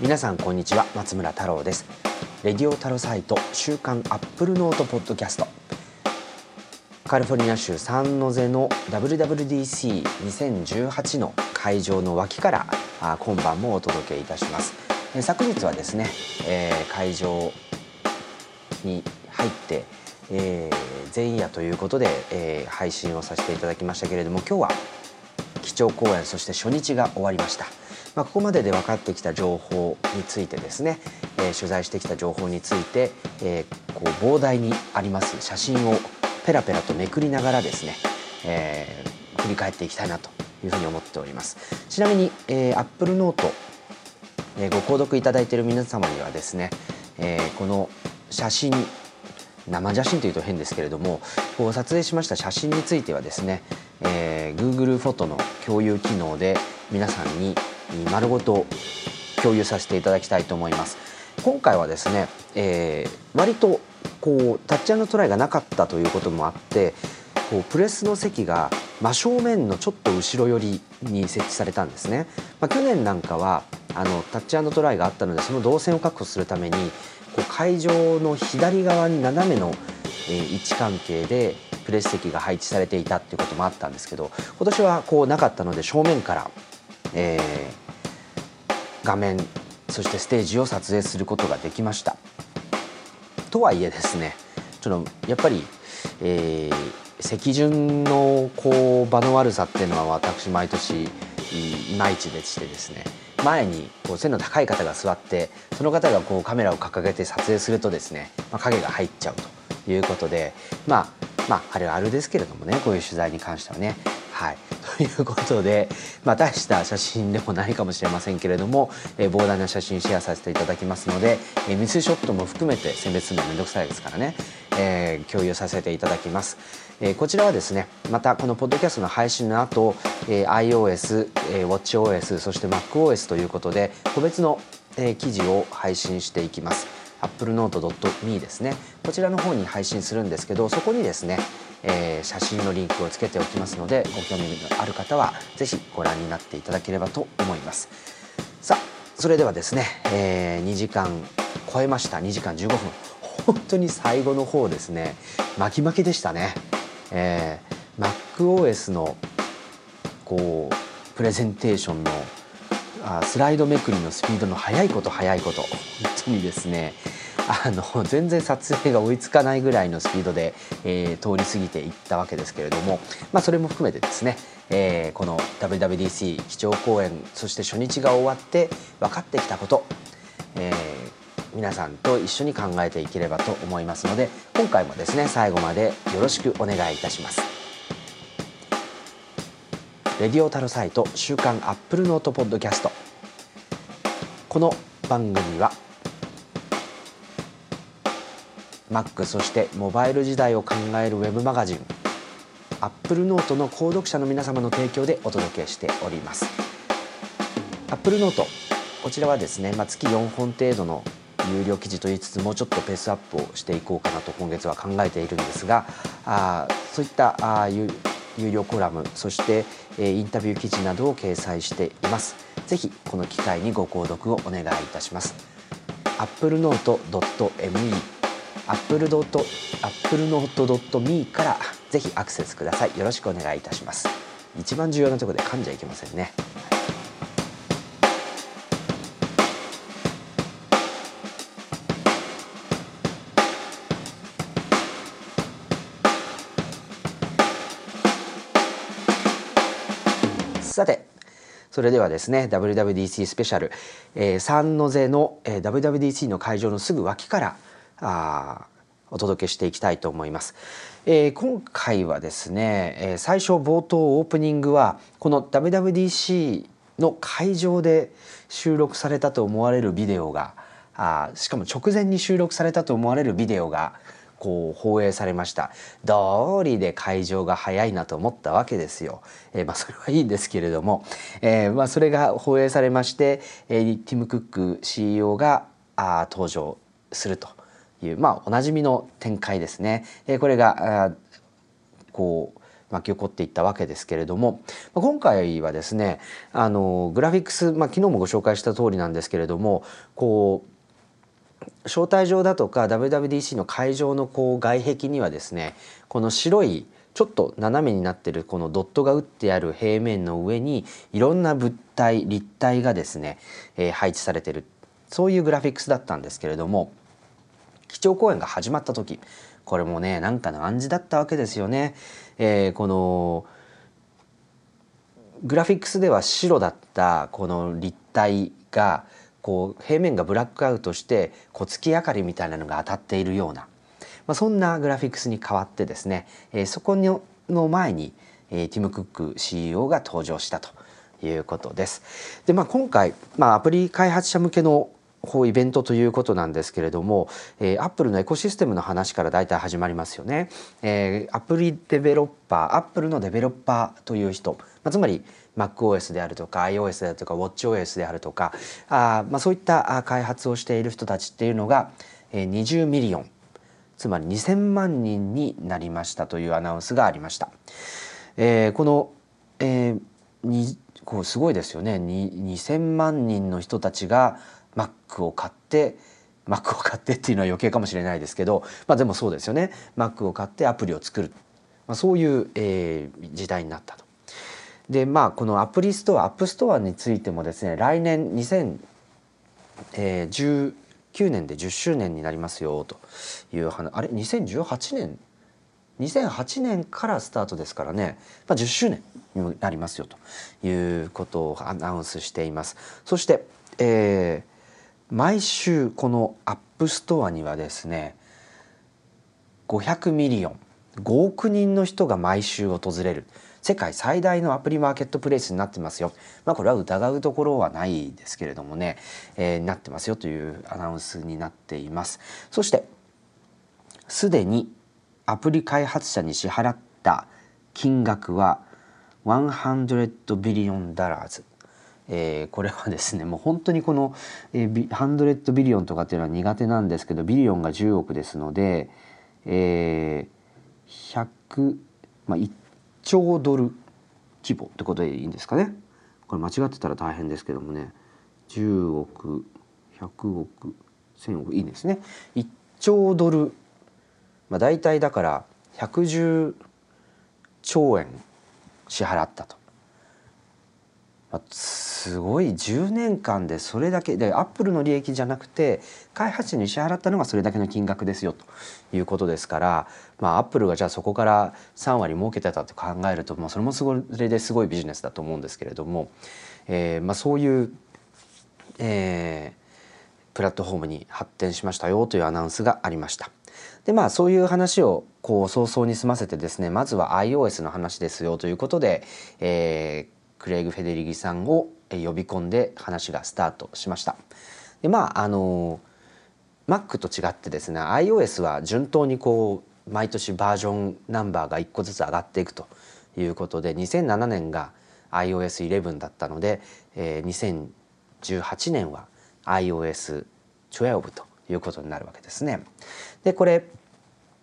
皆さんこんにちは松村太郎です。レディオタロサイト週刊アップルノートポッドキャスト。カリフォルニア州サンノゼの WWDC2018 の会場の脇からあ今晩もお届けいたします。昨日はですね、えー、会場に入って、えー、前夜ということで、えー、配信をさせていただきましたけれども今日は基調講演そして初日が終わりました、まあ、ここまでで分かってきた情報についてですね、えー、取材してきた情報について、えー、こう膨大にあります写真をペラペラとめくりながらですね、えー、振り返っていきたいなというふうに思っております。ちなみに、えー、Apple Note、えー、ご購読いただいている皆様にはですね、えー、この写真生写真というと変ですけれどもこう撮影しました写真についてはですね、えー、Google フォトの共有機能で皆さんに丸ごと共有させていただきたいと思います。今回はですね、えー、割とこうタッチトライがなかったということもあってこうプレスの席が真正面のちょっと後ろ寄りに設置されたんですね、まあ、去年なんかはあのタッチトライがあったのでその動線を確保するためにこう会場の左側に斜めの、えー、位置関係でプレス席が配置されていたっていうこともあったんですけど今年はこうなかったので正面から、えー、画面そしてステージを撮影することができました。とはいえですねちょっとやっぱり、えー、席順のこう場の悪さっていうのは私毎年いまいちでしてですね前にこう背の高い方が座ってその方がこうカメラを掲げて撮影するとですね、まあ、影が入っちゃうということでまあまああるあるですけれどもねこういう取材に関してはね。はい、ということで、まあ、大した写真でもないかもしれませんけれども、えー、膨大な写真シェアさせていただきますので、えー、ミスショットも含めて選別するのめんどくさいですからね、えー、共有させていただきます。えー、こちらはですねまたこのポッドキャストの配信の後、えー、iOS、えー、WatchOS そして MacOS ということで個別の、えー、記事を配信していきます。applenote.me ですね。こちらの方に配信するんですけどそこにですね、えー、写真のリンクをつけておきますのでご興味のある方は是非ご覧になっていただければと思います。さあそれではですね、えー、2時間超えました。2時間15分。本当に最後の方ですね。巻き巻きでしたね。えー、MacOS のこうプレゼンテーションのあスライドめくりのスピードの速いこと速いこと。本当にですねあの全然撮影が追いつかないぐらいのスピードで、えー、通り過ぎていったわけですけれども、まあ、それも含めてですね、えー、この WWDC 基調講演そして初日が終わって分かってきたこと、えー、皆さんと一緒に考えていければと思いますので今回もですね最後までよろしくお願いいたします。レディオタルサイト週刊アップルノートポッドキャスト。この番組は Mac そしてモバイル時代を考えるウェブマガジン。アップルノートの購読者の皆様の提供でお届けしております。アップルノートこちらはですね、まあ、月4本程度の有料記事と言いつつもうちょっとペースアップをしていこうかなと今月は考えているんですがあそういったあ有有料コラムそして、えー、インタビュー記事などを掲載しています。ぜひこの機会にご購読をお願いいたします。applenote.me applenote.me からぜひアクセスください。よろしくお願いいたします。一番重要なところで噛んじゃいけませんね。さてそれではですね WWDC スペシャル、えー、サンノゼの、えー、WWDC の会場のすぐ脇からあお届けしていきたいと思います。えー、今回はですね、えー、最初冒頭オープニングはこの WWDC の会場で収録されたと思われるビデオがあしかも直前に収録されたと思われるビデオがこう放映されました道理で会場が早いなと思ったわけですよ。えー、まあ、それはいいんですけれども、えー、まあ、それが放映されまして、えー、ティム・クック CEO があ登場するという、まあ、おなじみの展開ですね。えこれがあこう巻き起こっていったわけですけれども。今回はですねあのグラフィックス、まあ、昨日もご紹介した通りなんですけれどもこう招待状だとか WWDC の会場のこう外壁にはですねこの白いちょっと斜めになってるこのドットが打ってある平面の上にいろんな物体立体がですね、えー、配置されてる。そういうグラフィックスだったんですけれども。基調講演が始まった時これもねなんかの暗示だったわけですよね。えー、このグラフィックスでは白だったこの立体がこう平面がブラックアウトしてこう月明かりみたいなのが当たっているような、まあ、そんなグラフィックスに変わってですね、えー、そこの前に、えー、ティム・クック CEO が登場したということです。でまあ、今回、まあ、アプリ開発者向けのこうイベントということなんですけれども、えー、アップルのエコシステムの話から大体始まりますよね。えー、アプリデベロッパー、アップルのデベロッパーという人、まあ、つまり MacOS であるとか iOS であるとか WatchOS であるとかあ、まあ、そういった開発をしている人たちっていうのが、えー、20ミリオンつまり2,000万人になりましたというアナウンスがありました。えー、この、えー、にこうすごいですよね2,000万人の人たちが Mac を買って Mac を買ってっていうのは余計かもしれないですけど、まあ、でもそうですよね。Mac を買ってアプリを作る、まあ、そういう、えー、時代になったと。でまあこのアプリストア App Store についてもですね来年2019年で10周年になりますよという話あれ？2018年？2008年からスタートですからね、まあ、10周年になりますよということをアナウンスしています。そして、えー、毎週この App Store にはですね500 million 5億人の人が毎週訪れる世界最大のアプリマーケットプレイスになってますよ。まあこれは疑うところはないですけれどもね、えー、なってますよというアナウンスになっています。そしてすでにアプリ開発者に支払った金額は100 billion dollars えー、これはですねもう本当にこの、えー、 hundred billion とかっていうのは苦手なんですけど billion が10億ですので、えー、100、まあ、1兆ドル規模ってことでいいんですかね。これ間違ってたら大変ですけどもね。10億100億1000億いいですね。1兆ドル、まあ、大体だから110兆円支払ったと。すごい10年間でそれだけでアップルの利益じゃなくて開発者に支払ったのがそれだけの金額ですよということですからまあアップルがじゃあそこから3割儲けてたと考えると、まあ、それもそれですごいビジネスだと思うんですけれども、えーまあ、そういう、えー、プラットフォームに発展しましたよというアナウンスがありました。でまあそういう話をこう早々に済ませてですねまずは iOS の話ですよということで、えー、クレイグ・フェデリギさんを呼び込んで話がスタートしました。でまああの Mac と違ってですね iOS は順当にこう毎年バージョンナンバーが1個ずつ上がっていくということで2007年が iOS11 だったので、えー、2018年は iOS12 ということになるわけですね。でこれ、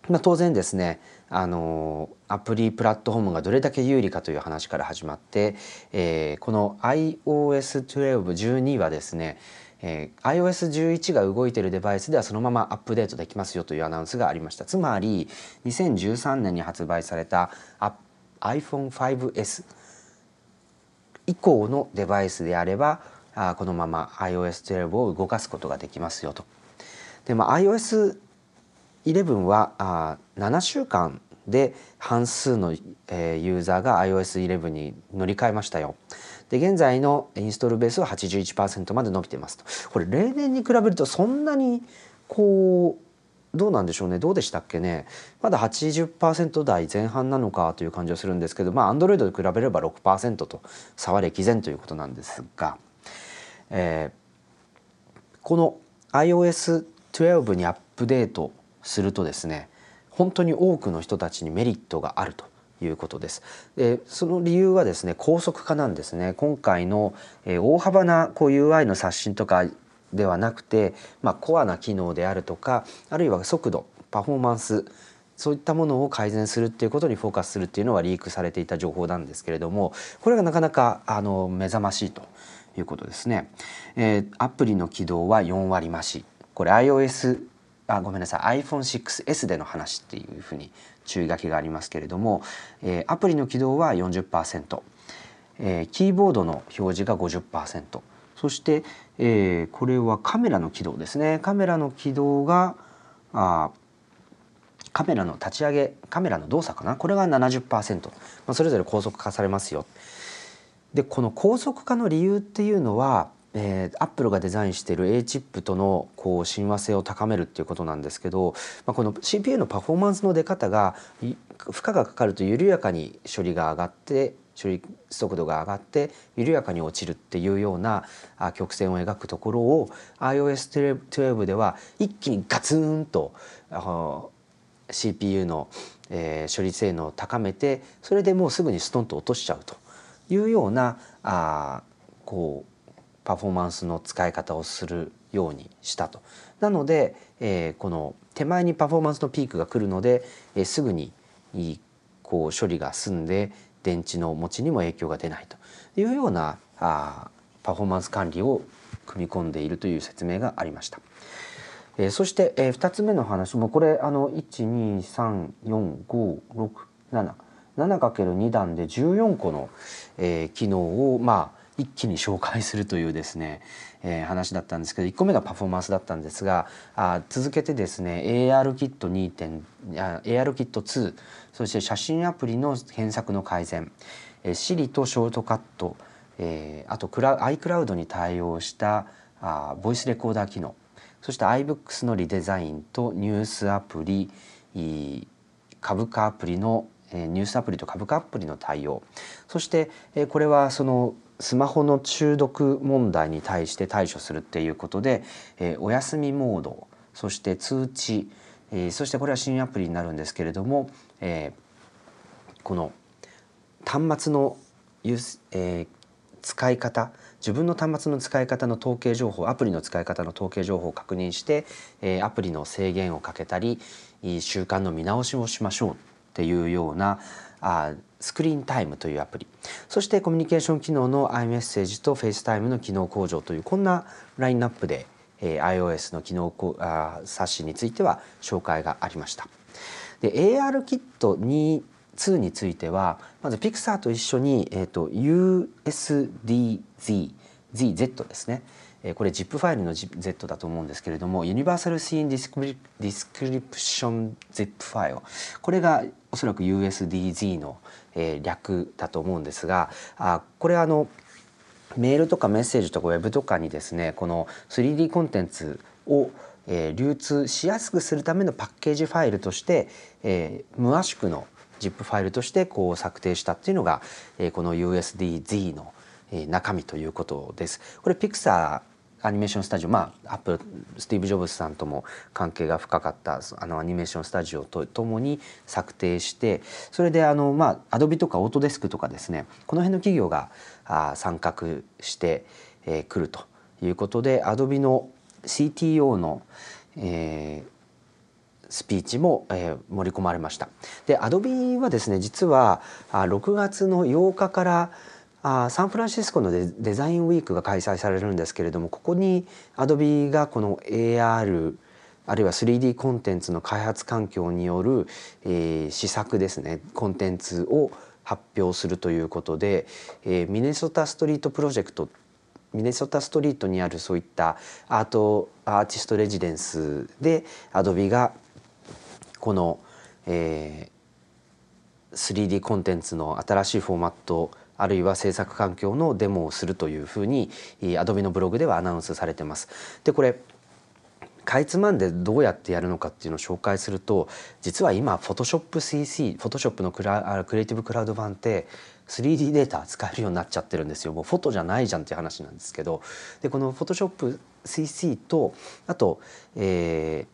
まあ、当然ですねあのアプリプラットフォームがどれだけ有利かという話から始まって、えー、この iOS12 はですね、えー、iOS11 が動いているデバイスではそのままアップデートできますよというアナウンスがありましたつまり2013年に発売された iPhone5S 以降のデバイスであればあこのまま iOS12 を動かすことができますよと。でまあ、iOS 11はあ7週間で半数の、えー、ユーザーが iOS11 に乗り換えましたよ。で現在のインストールベースは81%まで伸びてますと。これ例年に比べるとそんなにこうどうなんでしょうね。どうでしたっけね。まだ80%台前半なのかという感じはするんですけどまあ Android で比べれば6%と差は歴然ということなんですが、えー、この iOS12 にアップデートするとですね本当に多くの人たちにメリットがあるということです。でその理由はですね高速化なんですね。今回の、えー、大幅なこう UI の刷新とかではなくて、まあ、コアな機能であるとかあるいは速度パフォーマンスそういったものを改善するっていうことにフォーカスするっていうのはリークされていた情報なんですけれどもこれがなかなかあの目覚ましいということですね。えー、アプリの起動は4割増しこれ iOS あごめんなさい。iPhone6S での話っていうふうに注意書きがありますけれども、えー、アプリの起動は40%、えー、キーボードの表示が50%そして、えー、これはカメラの起動ですね。カメラの起動があカメラの立ち上げカメラの動作かな？これが70%、まあ、それぞれ高速化されますよ。でこの高速化の理由っていうのはえー、アップルがデザインしている A チップとのこう親和性を高めるっていうことなんですけど、まあ、この CPU のパフォーマンスの出方が負荷がかかると緩やかに処理が上がって処理速度が上がって緩やかに落ちるっていうような曲線を描くところを iOS12 では一気にガツンと CPU の、えー、処理性能を高めてそれでもうすぐにストンと落としちゃうというようなあこうパフォーマンスの使い方をするようにしたと。なので、えー、この手前にパフォーマンスのピークが来るので、えー、すぐにこう処理が済んで電池の持ちにも影響が出ないというようなあパフォーマンス管理を組み込んでいるという説明がありました。えー、そして、えー、2つ目の話もこれあの1234567 7×2 段で14個の、えー、機能をまあ一気に紹介するというですね、えー、話だったんですけど1個目がパフォーマンスだったんですがあ続けてですね AR キット2点 AR キット2そして写真アプリの検索の改善、えー、Siri とショートカット、えー、あとクラ iCloud に対応したあボイスレコーダー機能そして iBooks のリデザインとニュースアプリ株価アプリのニュースアプリと株価アプリの対応そしてこれはそのスマホの中毒問題に対して対処するっていうことで、えー、お休みモードそして通知、えー、そしてこれは新アプリになるんですけれども、えー、この端末のえー、使い方自分の端末の使い方の統計情報アプリの使い方の統計情報を確認して、えー、アプリの制限をかけたり習慣の見直しをしましょうっていうようなあスクリーンタイムというアプリ。そしてコミュニケーション機能の iMessage と FaceTime の機能向上というこんなラインナップで、えー、iOS の機能あ冊子については紹介がありました。で AR キット2 2についてはまずピクサーと一緒に、えーと、USDZ ZZ ですね。これ ZIP ファイルの Z だと思うんですけれどもユニバーサルシーンディスクリプション ZIP ファイルこれがおそらく USDZ の、えー、略だと思うんですがあこれあのメールとかメッセージとかウェブとかにですねこの 3D コンテンツを、えー、流通しやすくするためのパッケージファイルとして、えー、無圧縮の ZIP ファイルとしてこう策定したっていうのが、えー、この USDZ の中身ということです。これ Pixar Animation Studio まあアップルスティーブ・ジョブズさんとも関係が深かったあのアニメーションスタジオとともに策定してそれであのまあアドビとかオートデスクとかですねこの辺の企業があ参画してく、えー、るということでアドビの CTO の、えー、スピーチも、えー、盛り込まれました。でアドビはですね実はあ6月の8日からあサンフランシスコのデデザインウィークが開催されるんですけれどもここにアドビがこの AR あるいは 3D コンテンツの開発環境による、えー、施策ですねコンテンツを発表するということで、えー、ミネソタストリートプロジェクトミネソタストリートにあるそういったアートアーティストレジデンスでアドビがこの、えー、3D コンテンツの新しいフォーマットあるいは制作環境のデモをするというふうに Adobe のブログではアナウンスされてます。でこれかいつまんでどうやってやるのかっていうのを紹介すると実は今 PhotoshopCC Photoshop のクラクリエイティブクラウド版って 3D データ使えるようになっちゃってるんですよもうフォトじゃないじゃんっていう話なんですけどでこの Photoshop CC とあと、え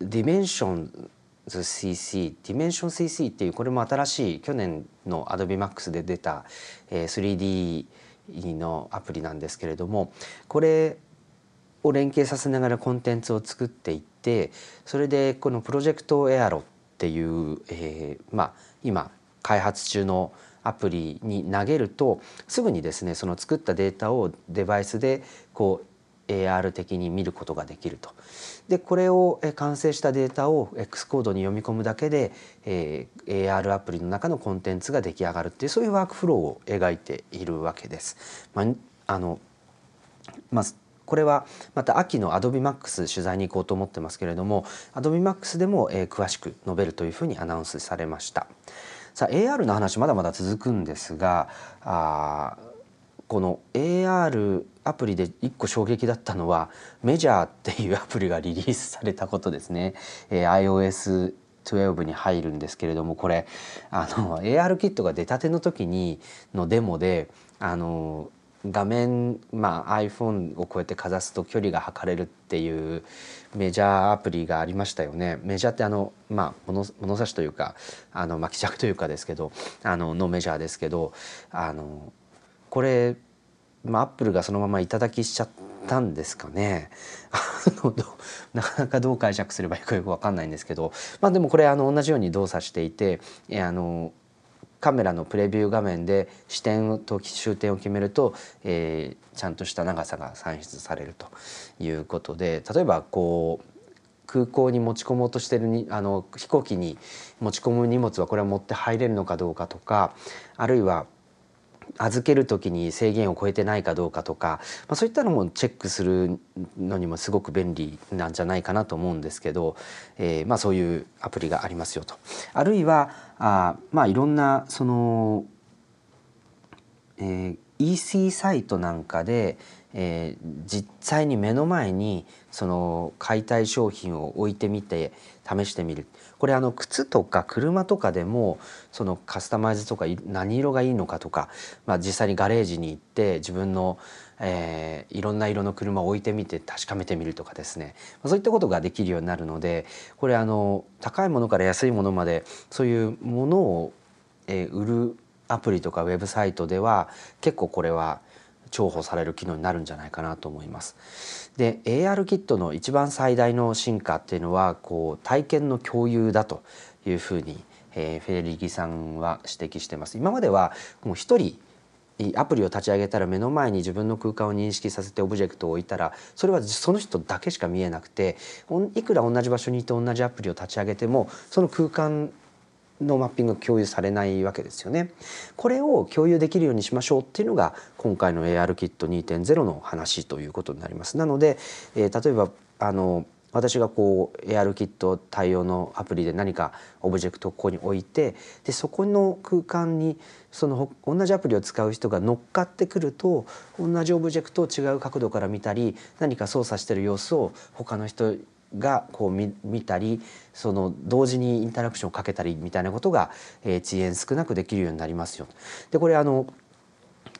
ー、 Dimension CC Dimension CC っていうこれも新しい去年の Adobe MAX で出た 3D のアプリなんですけれどもこれを連携させながらコンテンツを作っていってそれでこのプロジェクトエアロっっていう、えー、まあ今開発中のアプリに投げるとすぐにですねその作ったデータをデバイスでこう AR 的に見ることができると。でこれを完成したデータを X コードに読み込むだけで、え、AR アプリの中のコンテンツが出来上がるっていうそういうワークフローを描いているわけです。まあ、のまあこれはまた秋の AdobeMax 取材に行こうと思ってますけれども AdobeMax でも、え、詳しく述べるというふうにアナウンスされました。さあ AR の話まだまだ続くんですがあこの AR アプリで1個衝撃だったのはメジャーっていうアプリがリリースされたことですね、えー、iOS 12に入るんですけれどもこれあの AR キットが出たての時にのデモであの画面、まあ、iPhone をこうやってかざすと距離が測れるっていうメジャーアプリがありましたよね。メジャーってあの、まあ、物物差しというかあの巻き尺というかですけどあののメジャーですけどあのこれ、まあ、アップルがそのまま頂きしちゃったんですかね。なかなかどう解釈すればいいかよく分かんないんですけど、まあ、でもこれあの同じように動作していてあのカメラのプレビュー画面で視点と終点を決めると、えー、ちゃんとした長さが算出されるということで例えばこう空港に持ち込もうとしてるにあの飛行機に持ち込む荷物はこれは持って入れるのかどうかとかあるいは預ける時に制限を超えてないかどうかとか、まあ、そういったのもチェックするのにもすごく便利なんじゃないかなと思うんですけど、えー、まあそういうアプリがありますよと。あるいはあまあいろんなその、えー、EC サイトなんかで、えー、実際に目の前にその買いたい商品を置いてみて試してみるこれあの靴とか車とかでもそのカスタマイズとか何色がいいのかとか、まあ、実際にガレージに行って自分の、えー、いろんな色の車を置いてみて確かめてみるとかですね。まそういったことができるようになるのでこれあの高いものから安いものまでそういうものを、えー、売るアプリとかウェブサイトでは結構これは重宝される機能になるんじゃないかなと思います。で AR キットの一番最大の進化っていうのはこう体験の共有だというふうに、えー、フェリギさんは指摘してます。今まではもう一人アプリを立ち上げたら目の前に自分の空間を認識させてオブジェクトを置いたらそれはその人だけしか見えなくていくら同じ場所にいて同じアプリを立ち上げてもその空間のマッピングが共有されないわけですよね。これを共有できるようにしましょうっていうのが今回の AR キット2.0の話ということになります。なので、えー、例えばあの私がこう AR キット対応のアプリで何かオブジェクトをここに置いてでそこの空間にその同じアプリを使う人が乗っかってくると同じオブジェクトを違う角度から見たり何か操作してる様子を他の人がこう見見たりその同時にインタラクションをかけたりみたいなことが、えー、遅延少なくできるようになりますよ。でこれあの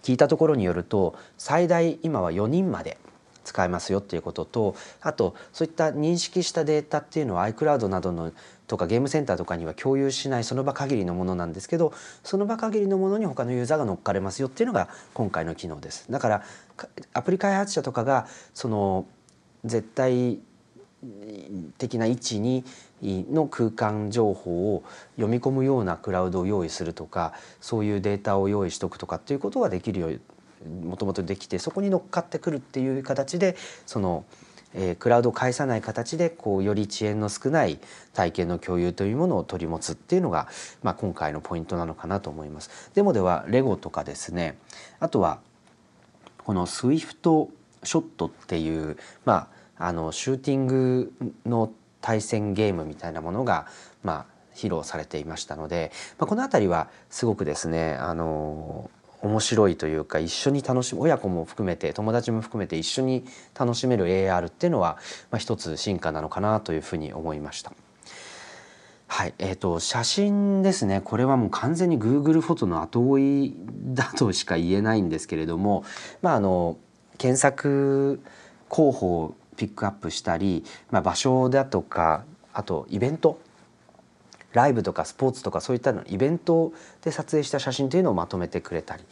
聞いたところによると最大今は4人まで使えますよっていうこととあとそういった認識したデータっていうのは iCloud などのとかゲームセンターとかには共有しないその場限りのものなんですけどその場限りのものに他のユーザーが乗っかれますよっていうのが今回の機能です。だからアプリ開発者とかがその絶対的な位置にの空間情報を読み込むようなクラウドを用意するとかそういうデータを用意しとくとかっていうことができるようもともとできてそこに乗っかってくるっていう形でその、えー、クラウドを介さない形でこうより遅延の少ない体験の共有というものを取り持つっていうのが、まあ、今回のポイントなのかなと思います。デモではレゴとかですねあとはこの SWIFT ショットっていうまああのシューティングの対戦ゲームみたいなものが、まあ、披露されていましたので、まあ、この辺りはすごくですねあの面白いというか一緒に楽しむ親子も含めて友達も含めて一緒に楽しめる AR っていうのは、まあ、一つ進化なのかなというふうに思いました。はいえーと、写真ですねこれはもう完全に Google フォトの後追いだとしか言えないんですけれども、まあ、あの検索候補ピックアップしたり、まあ、場所だとかあとイベントライブとかスポーツとかそういったのイベントで撮影した写真というのをまとめてくれたり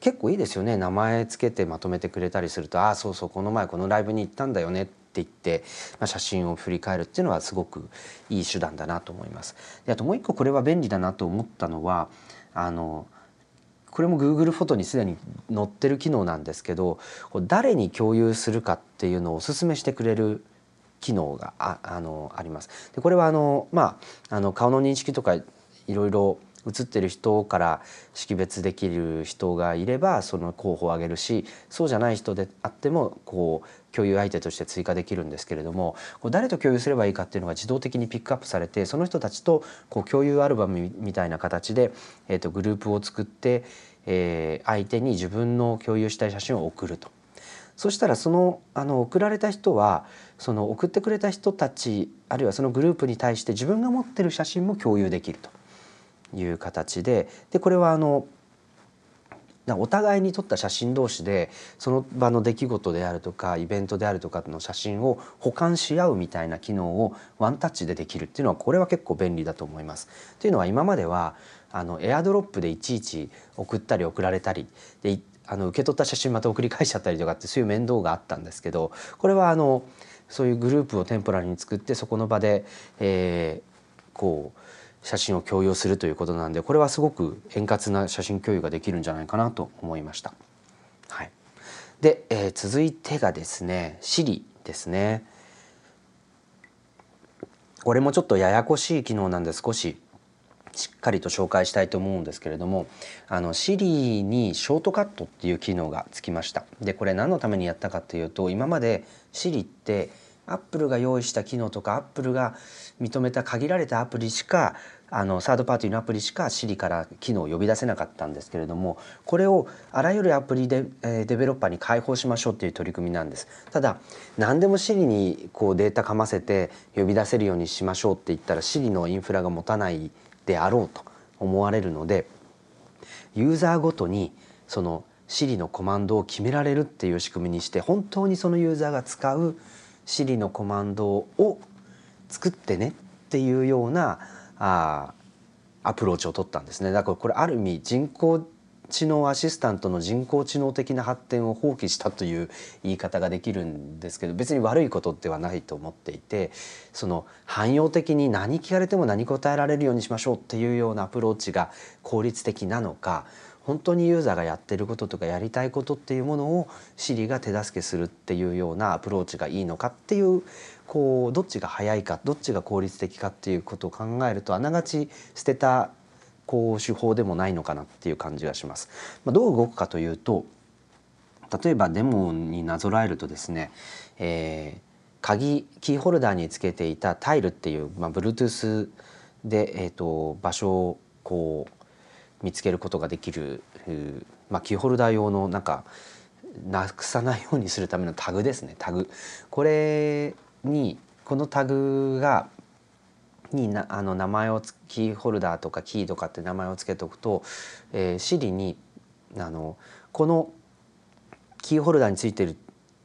結構いいですよね名前つけてまとめてくれたりすると「ああそうそうこの前このライブに行ったんだよね」っていって、まあ、写真を振り返るっていうのはすごくいい手段だなと思います。であともう一個これは便利だなと思ったのはあのこれも Google フォトにすでに載ってる機能なんですけど誰に共有するかっていうのをおすすめしてくれる機能がああのあります。でこれはあの、まあ、あの顔の認識とかいろいろ写ってる人から識別できる人がいればその候補を挙げるしそうじゃない人であってもこう共有相手として追加できるんですけれども誰と共有すればいいかっていうのが自動的にピックアップされてその人たちとこう共有アルバムみたいな形で、えー、とグループを作って、えー、相手に自分の共有したい写真を送ると。そしたらそのあの送られた人はその送ってくれた人たちあるいはそのグループに対して自分が持ってる写真も共有できると。いう形ででこれはあのお互いに撮った写真同士でその場の出来事であるとかイベントであるとかの写真を保管し合うみたいな機能をワンタッチでできるっていうのはこれは結構便利だと思います。というのは今まではあのエアドロップでいちいち送ったり送られたりであの受け取った写真また送り返しちゃったりとかってそういう面倒があったんですけどこれはあのそういうグループをテンポラリに作ってそこの場で、えー、こう写真を共有するということなんでこれはすごく円滑な写真共有ができるんじゃないかなと思いました。はい、で、えー、続いてがですね Siri ですね。これもちょっとややこしい機能なんで少ししっかりと紹介したいと思うんですけれどもあの Siri にショートカットっていう機能がつきましたでこれ何のためにやったかというと今まで Siri ってアップルが用意した機能とかアップルが認めた限られたアプリしかあのサードパーティーのアプリしか Siri から機能を呼び出せなかったんですけれどもこれをあらゆるアプリで、えー、デベロッパーに開放しましょうっていう取り組みなんです。ただ何でも Siri にこうデータかませて呼び出せるようにしましょうって言ったら Siri のインフラが持たないであろうと思われるのでユーザーごとにその Siri のコマンドを決められるっていう仕組みにして本当にそのユーザーが使う Siri のコマンドを作ってねっていうようなあアプローチを取ったんですね。だからこれある意味人工知能アシスタントの人工知能的な発展を放棄したという言い方ができるんですけど別に悪いことではないと思っていてその汎用的に何聞かれても何答えられるようにしましょうっていうようなアプローチが効率的なのか本当にユーザーがやってることとかやりたいことっていうものを Siri が手助けするっていうようなアプローチがいいのかっていうこうどっちが早いかどっちが効率的かっていうことを考えるとあながち捨てたこう手法でもないのかなっていう感じがします。まあ、どう動くかというと例えばデモになぞらえるとですね、えー、鍵キーホルダーにつけていたタイルっていう、まあ、Bluetooth で、えーと、場所をこう見つけることができる、まあ、キーホルダー用のなんかなくさないようにするためのタグですね。タグ。これにこのタグがになあの名前をキーホルダーとかキーとかって名前を付けておくと、えー、Siri にあのこのキーホルダーについてる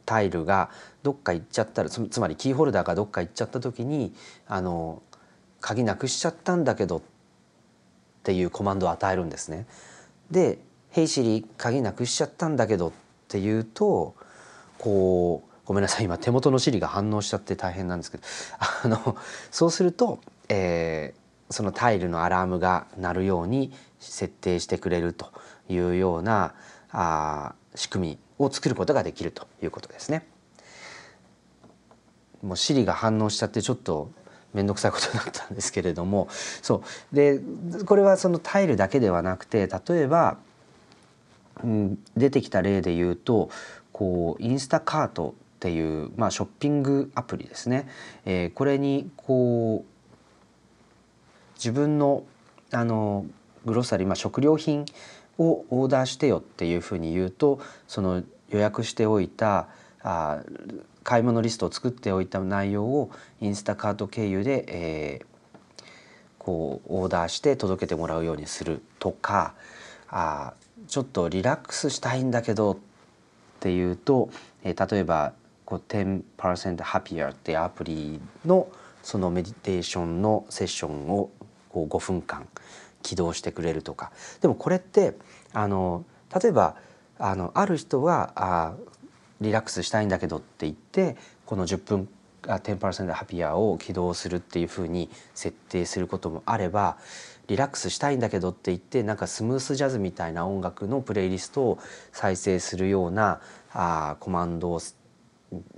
タイルがどっか行っちゃったらつまりキーホルダーがどっか行っちゃった時にあの鍵なくしちゃったんだけどっていうコマンドを与えるんですね。で「Hey Siri 鍵なくしちゃったんだけど」って言うとこうごめんなさい今手元のシリが反応しちゃって大変なんですけど あのそうすると、えー、そのタイルのアラームが鳴るように設定してくれるというようなあ仕組みを作ることができるということですね。もうシリが反応しちゃってちょっと面倒くさいことになったんですけれども。そう。でこれはそのタイルだけではなくて例えば、うん、出てきた例で言うとこうインスタカートっていう、まあ、ショッピングアプリですね、えー、これにこう自分のあのグロッサリー、まあ、食料品をオーダーしてよっていうふうに言うとその予約しておいたあ買い物リストを作っておいた内容をインスタカート経由で、えー、こうオーダーして届けてもらうようにするとかあちょっとリラックスしたいんだけどっていうと、えー、例えばこう10% happier っていうアプリのそのメディテーションのセッションをこう5分間起動してくれるとか。でもこれってあの例えばあのある人はあリラックスしたいんだけどって言ってこの10分10%ハピアを起動するっていうふうに設定することもあればリラックスしたいんだけどって言ってなんかスムースジャズみたいな音楽のプレイリストを再生するようなあコマンドを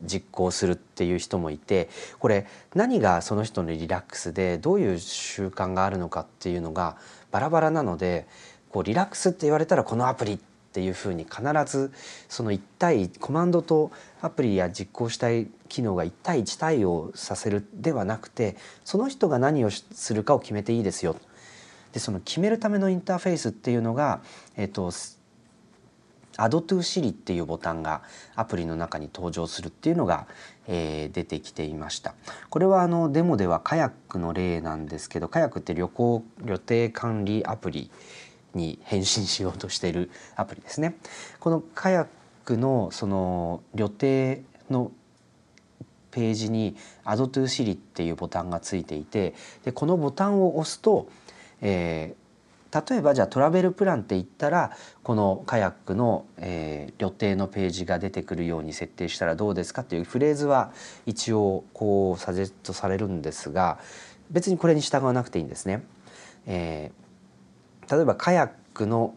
実行するっていう人もいてこれ何がその人のリラックスでどういう習慣があるのかっていうのがバラバラなのでこうリラックスって言われたらこのアプリってていうふうに必ずその1対コマンドとアプリや実行したい機能が1対1対応させるではなくてその人が何をするかを決めていいですよ。でその決めるためのインターフェースっていうのが、えっと、Add to Siri っていうボタンがアプリの中に登場するっていうのが、えー、出てきていました。これはあのデモではカヤックの例なんですけどカヤックって旅行旅程管理アプリに変身しようとしているアプリですね。このカヤックのその旅程のページに Add to Siri っていうボタンがついていてでこのボタンを押すと、えー、例えばじゃあトラベルプランって言ったらこのカヤックの、えー、旅程のページが出てくるように設定したらどうですかっていうフレーズは一応こうサジェストされるんですが別にこれに従わなくていいんですね。えー例えばカヤックの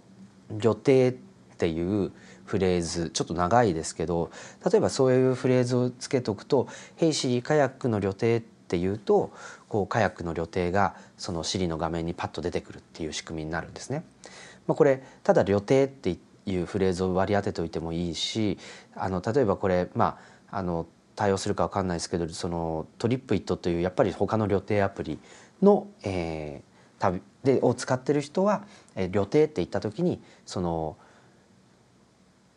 旅程っていうフレーズちょっと長いですけど例えばそういうフレーズをつけとくと「ヘイシリカヤックの旅程」っていうとこうカヤックの旅程がそのシリの画面にパッと出てくるっていう仕組みになるんですね。まあ、これただ旅程っていうフレーズを割り当てておいてもいいしあの例えばこれまああの対応するか分かんないですけどそのトリップイットというやっぱり他の旅程アプリの、えー、旅でを使ってる人は、え、旅程って言った時にその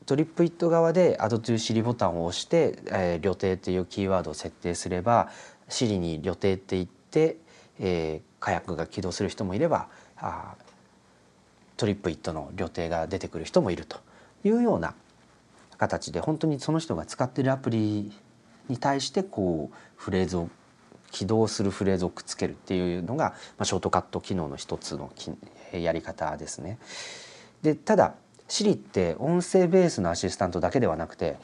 トリップイット側で Add to Siri ボタンを押して、えー、旅程っていうキーワードを設定すれば Siri に旅程って言って、えー、カヤックが起動する人もいればあトリップイットの旅程が出てくる人もいるというような形で本当にその人が使ってるアプリに対してこうフレーズを起動するフレーズをくっつけるっていうのが、まあ、ショートカット機能の一つのやり方ですね。でただ Siri って音声ベースのアシスタントだけではなくて、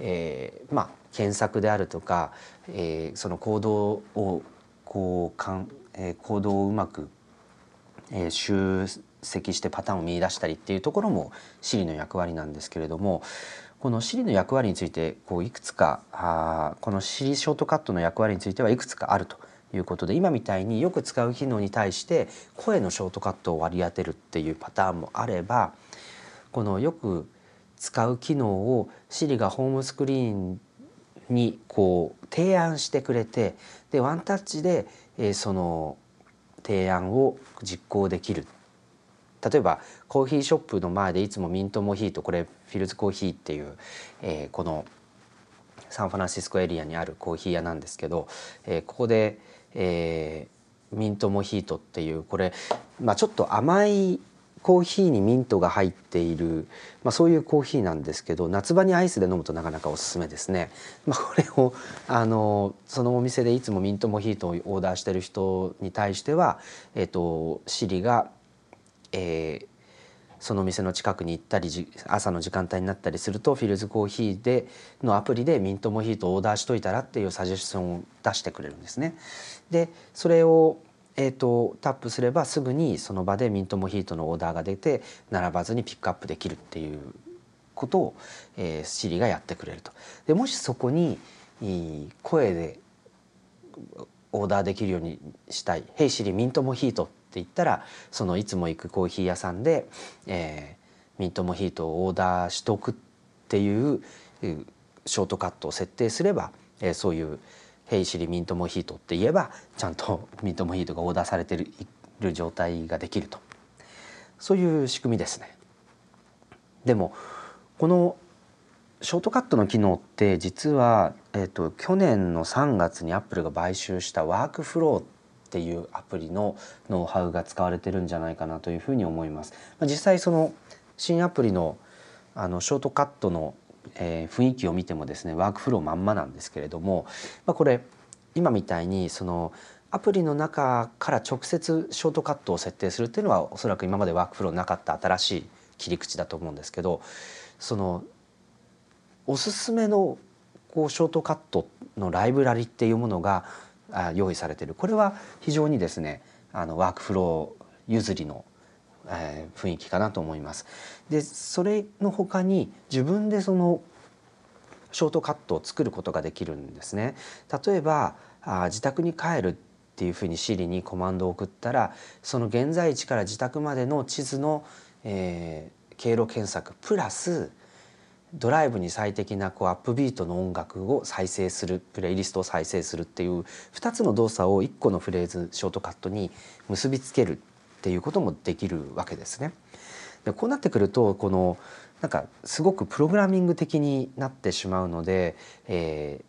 えー、まあ検索であるとか、えー、その行動をこうかん、えー、行動をうまく、えー、集積してパターンを見出したりっていうところも Siri の役割なんですけれどもこの Siri の役割についてこういくつかあこの Siri ショートカットの役割についてはいくつかあるということで今みたいによく使う機能に対して声のショートカットを割り当てるっていうパターンもあればこのよく使う機能を Siri がホームスクリーンにこう提案してくれてでワンタッチで、えー、その提案を実行できる。例えばコーヒーショップの前でいつもミントモヒートこれィルズコーヒーっていう、えー、このサンフランシスコエリアにあるコーヒー屋なんですけど、えー、ここで、えー、ミントモヒートっていうこれ、まあ、ちょっと甘いコーヒーにミントが入っている、まあ、そういうコーヒーなんですけど夏場にアイスで飲むとなかなかおすすめですね。まあ、これをあのそのお店でいつもミントモヒートをオーダーしてる人に対しては、えっと、シリがえー、その店の近くに行ったり朝の時間帯になったりするとフィルズコーヒーでのアプリでミントモヒートをオーダーしといたらっていうサジェスションを出してくれるんですね。でそれをえーと、タップすればすぐにその場でミントモヒートのオーダーが出て並ばずにピックアップできるっていうことを、えー、Siri がやってくれると。でもしそこに声でオーダーできるようにしたい「Hey Siri ミントモヒート」って言ったらそのいつも行くコーヒー屋さんで、えー、ミントモヒートをオーダーしとくっていうショートカットを設定すれば、えー、そういう「ヘイシリミントモヒート」って言えばちゃんとミントモヒートがオーダーされてる状態ができるとそういう仕組みですね。でもこのショートカットの機能って実は、えーと、と去年の3月にアップルが買収したワークフローっていうアプリのノウハウが使われてるんじゃないかなというふうに思います。ま実際その新アプリのあのショートカットの、えー、雰囲気を見てもですねワークフローまんまなんですけれども、まあ、これ今みたいにそのアプリの中から直接ショートカットを設定するっていうのはおそらく今までワークフローなかった新しい切り口だと思うんですけどそのおすすめのこうショートカットのライブラリっていうものが用意されているこれは非常にですねあのワークフロー譲りの、えー、雰囲気かなと思います。でそれの他に自分でそのショートカットを作ることができるんですね。例えばあ自宅に帰るっていうふうに Siri にコマンドを送ったらその現在地から自宅までの地図の、えー、経路検索プラスドライブに最適なこうアップビートの音楽を再生するプレイリストを再生するっていう2つの動作を1個のフレーズショートカットに結びつけるっていうこともできるわけですね。でこうなってくるとこのなんかすごくプログラミング的になってしまうので、え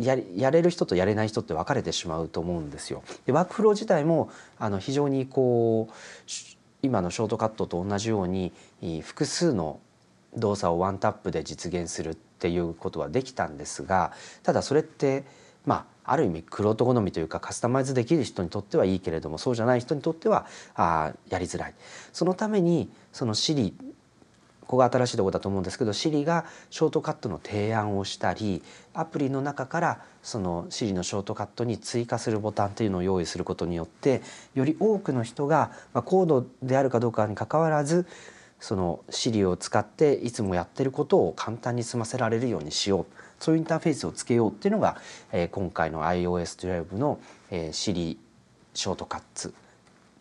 ー、ややれる人とやれない人って分かれてしまうと思うんですよ。でワークフロー自体もあの非常にこう今のショートカットと同じように複数の動作をワンタップで実現するっていうことはできたんですがただそれってまあある意味クロート好みというかカスタマイズできる人にとってはいいけれどもそうじゃない人にとってはあやりづらい。そのためにその Siri ここが新しいところだと思うんですけど Siri がショートカットの提案をしたりアプリの中からその Siri のショートカットに追加するボタンというのを用意することによってより多くの人が、まあ、コードであるかどうかにかかわらずその Siri を使っていつもやってることを簡単に済ませられるようにしようそういうインターフェースをつけようっていうのが、えー、今回の iOS12 の、えー、Siri ショートカッツ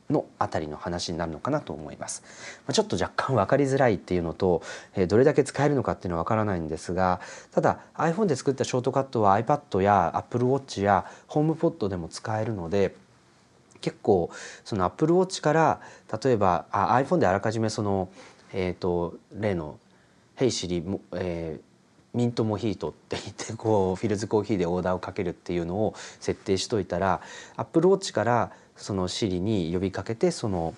のあたりの話になるのかなと思います。まあちょっと若干分かりづらいっていうのとどれだけ使えるのかっていうのは分からないんですがただ iPhone で作ったショートカットは iPad や AppleWatch や HomePod でも使えるので結構その AppleWatch から例えばあ iPhone であらかじめそのえーと、例の「ヘイシリ、えー、ミントモヒート」って言ってこう フィルズコーヒーでオーダーをかけるっていうのを設定しといたらアップルウォッチからそのシリに呼びかけてその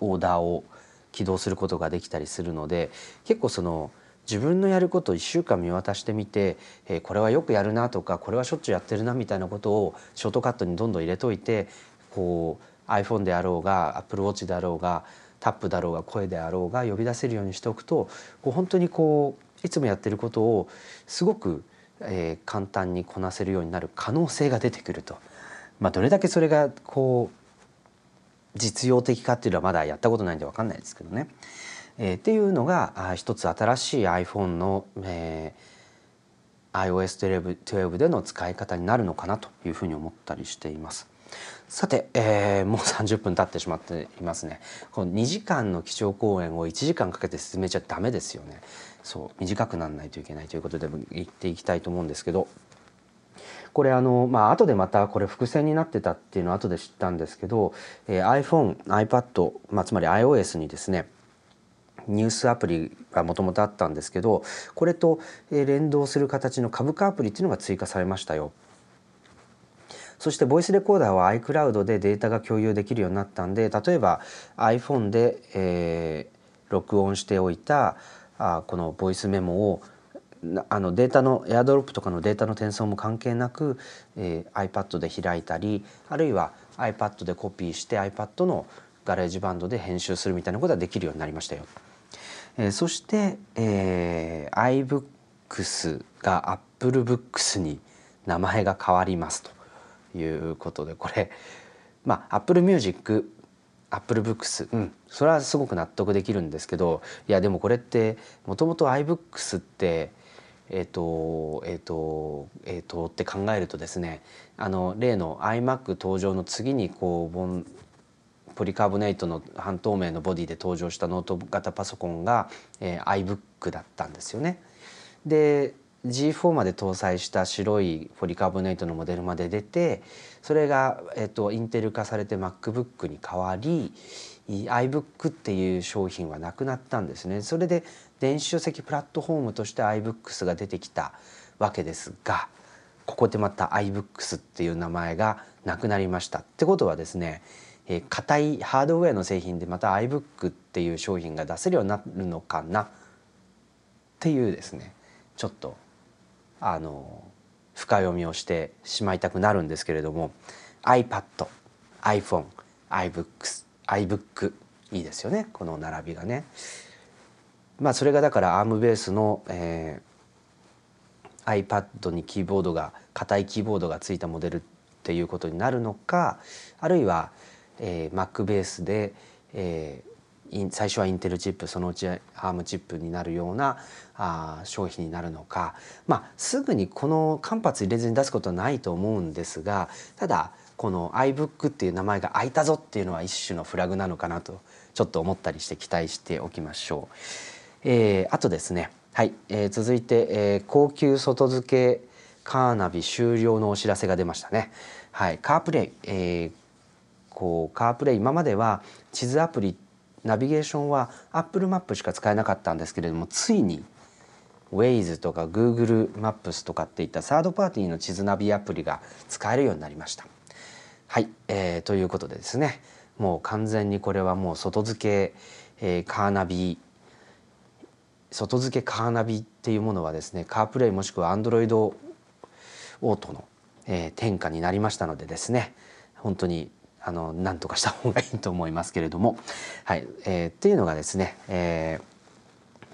オーダーを起動することができたりするので結構その自分のやることを1週間見渡してみて、えー、これはよくやるなとかこれはしょっちゅうやってるなみたいなことをショートカットにどんどん入れといてこう iPhone であろうが AppleWatch であろうがタップだろうが声であろうが呼び出せるようにしておくとこう本当にこういつもやってることをすごく、えー、簡単にこなせるようになる可能性が出てくると。まあ、どれだけそれがこう実用的かっていうのはまだやったことないんで分かんないですけどね。えー、っていうのがあ一つ新しい iPhone の、えー、iOS12 での使い方になるのかなというふうに思ったりしています。さて、えー、もう30分経ってしまっていますね。この2時間の基調講演を1時間かけて進めちゃダメですよね。そう短くならないといけないということで言っていきたいと思うんですけど。これあのまあ後でまたこれ伏線になってたっていうのは後で知ったんですけど、えー、iPhone、iPad、まあ、つまり iOS にですねニュースアプリがもともとあったんですけどこれと連動する形の株価アプリっていうのが追加されましたよ。そしてボイスレコーダーは iCloud でデータが共有できるようになったんで例えば iPhone で、えー、録音しておいたあこのボイスメモをあのデータのエアドロップとかのデータの転送も関係なく、えー、iPad で開いたりあるいは iPad でコピーして iPad の GarageBand で編集するみたいなことができるようになりましたよ。えー、そして、えー、iBooks が Apple Books に名前が変わりますと。いうことでこれまあ Apple Music Apple Books うんそれはすごく納得できるんですけどいやでもこれってもともと iBooks ってえっ、ー、とえっ、ー、とえっ、ー、とって考えるとですねあの例の iMac 登場の次にこうボンポリカーボネイトの半透明のボディで登場したノート型パソコンが、えー、iBook だったんですよね。で G4 まで搭載した白いポリカーボネートのモデルまで出てそれが、えっと、インテル化されて MacBook に変わり iBook っていう商品はなくなったんですね。それで電子書籍プラットフォームとして iBooks が出てきたわけですがここでまた iBooks っていう名前がなくなりました。ってことはですね硬、えー、いハードウェアの製品でまた iBook っていう商品が出せるようになるのかな？っていうですねちょっとあの深読みをしてしまいたくなるんですけれども iPad、iPhone、iBooks、iBook いいですよねこの並びがね。まあそれがだから ARM ベースの、え iPad にキーボードが硬いキーボードがついたモデルっていうことになるのかあるいは、えー、Mac ベースで、えー、最初はインテルチップそのうちアームチップになるようなあ商品になるのか、まあ、すぐにこの間髪入れずに出すことはないと思うんですがただこの iBook っていう名前が開いたぞっていうのは一種のフラグなのかなとちょっと思ったりして期待しておきましょう。えー、あとですね。はい、えー、続いて、えー、高級外付けカーナビ終了のお知らせが出ましたね。はい、カープレイ、えー、こうカープレイ今までは地図アプリナビゲーションは Apple マップしか使えなかったんですけれどもついに Waze とか Google マップスとかっていったサードパーティーの地図ナビアプリが使えるようになりました。はい、えー、ということでですねもう完全にこれはもう外付け、えー、カーナビ外付けカーナビっていうものはですねカープレイもしくは Android オートの、えー、天下になりましたのでですね本当にあの何とかした方がいいと思いますけれども、はいえー、っていうのがですね、え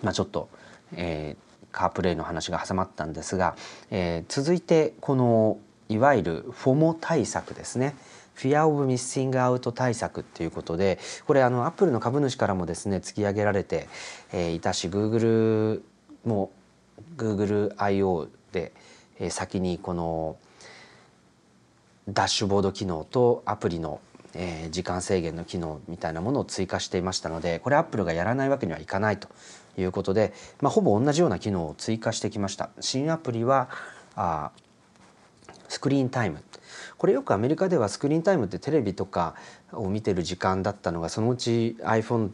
ーまあ、ちょっと、えー、カープレイの話が挟まったんですが、えー、続いてこのいわゆるフォモ対策ですね。フィア・オブ・ミッシング・アウト対策っていうことでこれあのアップルの株主からもですね突き上げられて、えー、いたしグーグルも GoogleIO で、えー、先にこのダッシュボード機能とアプリの、え、時間制限の機能みたいなものを追加していましたのでこれアップルがやらないわけにはいかないということで、まあ、ほぼ同じような機能を追加してきました新アプリはあスクリーンタイムこれよくアメリカではスクリーンタイムってテレビとかを見てる時間だったのがそのうち iPhone